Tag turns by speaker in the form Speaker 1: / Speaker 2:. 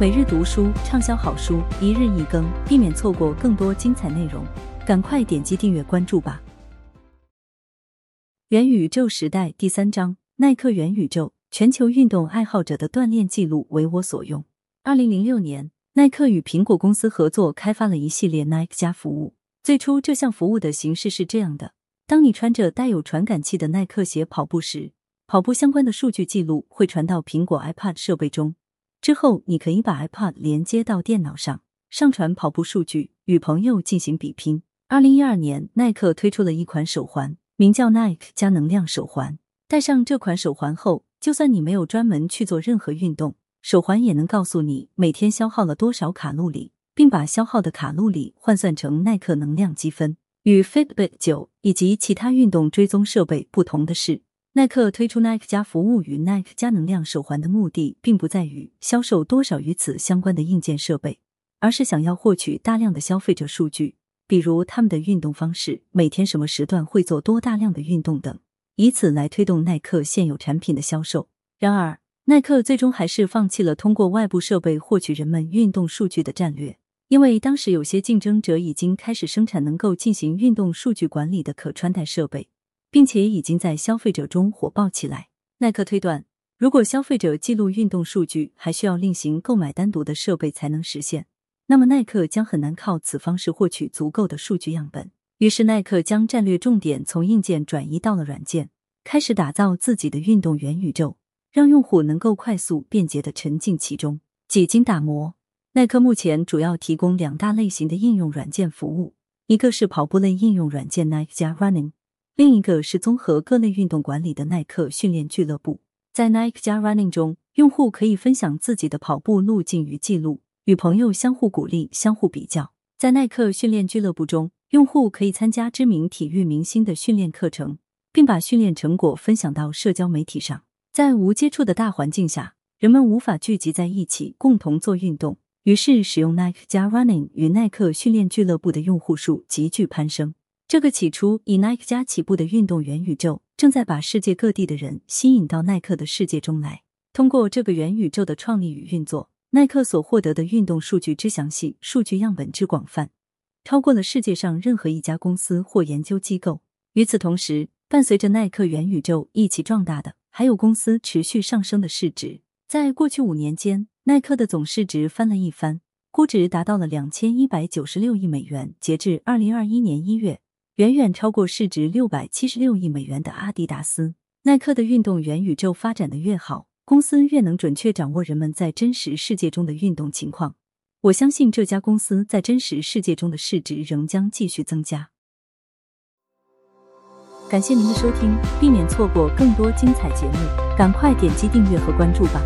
Speaker 1: 每日读书畅销好书，一日一更，避免错过更多精彩内容。赶快点击订阅关注吧！元宇宙时代第三章：耐克元宇宙，全球运动爱好者的锻炼记录为我所用。二零零六年，耐克与苹果公司合作开发了一系列 Nike 加服务。最初，这项服务的形式是这样的：当你穿着带有传感器的耐克鞋跑步时，跑步相关的数据记录会传到苹果 iPad 设备中。之后，你可以把 iPad 连接到电脑上，上传跑步数据，与朋友进行比拼。二零一二年，耐克推出了一款手环，名叫 Nike 加能量手环。戴上这款手环后，就算你没有专门去做任何运动，手环也能告诉你每天消耗了多少卡路里，并把消耗的卡路里换算成耐克能量积分。与 Fitbit 九以及其他运动追踪设备不同的是。耐克推出 Nike 加服务与 Nike 加能量手环的目的，并不在于销售多少与此相关的硬件设备，而是想要获取大量的消费者数据，比如他们的运动方式、每天什么时段会做多大量的运动等，以此来推动耐克现有产品的销售。然而，耐克最终还是放弃了通过外部设备获取人们运动数据的战略，因为当时有些竞争者已经开始生产能够进行运动数据管理的可穿戴设备。并且已经在消费者中火爆起来。耐克推断，如果消费者记录运动数据还需要另行购买单独的设备才能实现，那么耐克将很难靠此方式获取足够的数据样本。于是，耐克将战略重点从硬件转移到了软件，开始打造自己的运动元宇宙，让用户能够快速便捷的沉浸其中。几经打磨，耐克目前主要提供两大类型的应用软件服务，一个是跑步类应用软件 Nike 加 Running。另一个是综合各类运动管理的耐克训练俱乐部，在 Nike 加 Running 中，用户可以分享自己的跑步路径与记录，与朋友相互鼓励、相互比较。在耐克训练俱乐部中，用户可以参加知名体育明星的训练课程，并把训练成果分享到社交媒体上。在无接触的大环境下，人们无法聚集在一起共同做运动，于是使用 Nike 加 Running 与耐克训练俱乐部的用户数急剧攀升。这个起初以 Nike 加起步的运动元宇宙，正在把世界各地的人吸引到耐克的世界中来。通过这个元宇宙的创立与运作，耐克所获得的运动数据之详细、数据样本之广泛，超过了世界上任何一家公司或研究机构。与此同时，伴随着耐克元宇宙一起壮大的，还有公司持续上升的市值。在过去五年间，耐克的总市值翻了一番，估值达到了两千一百九十六亿美元。截至二零二一年一月。远远超过市值六百七十六亿美元的阿迪达斯。耐克的运动元宇宙发展的越好，公司越能准确掌握人们在真实世界中的运动情况。我相信这家公司在真实世界中的市值仍将继续增加。感谢您的收听，避免错过更多精彩节目，赶快点击订阅和关注吧。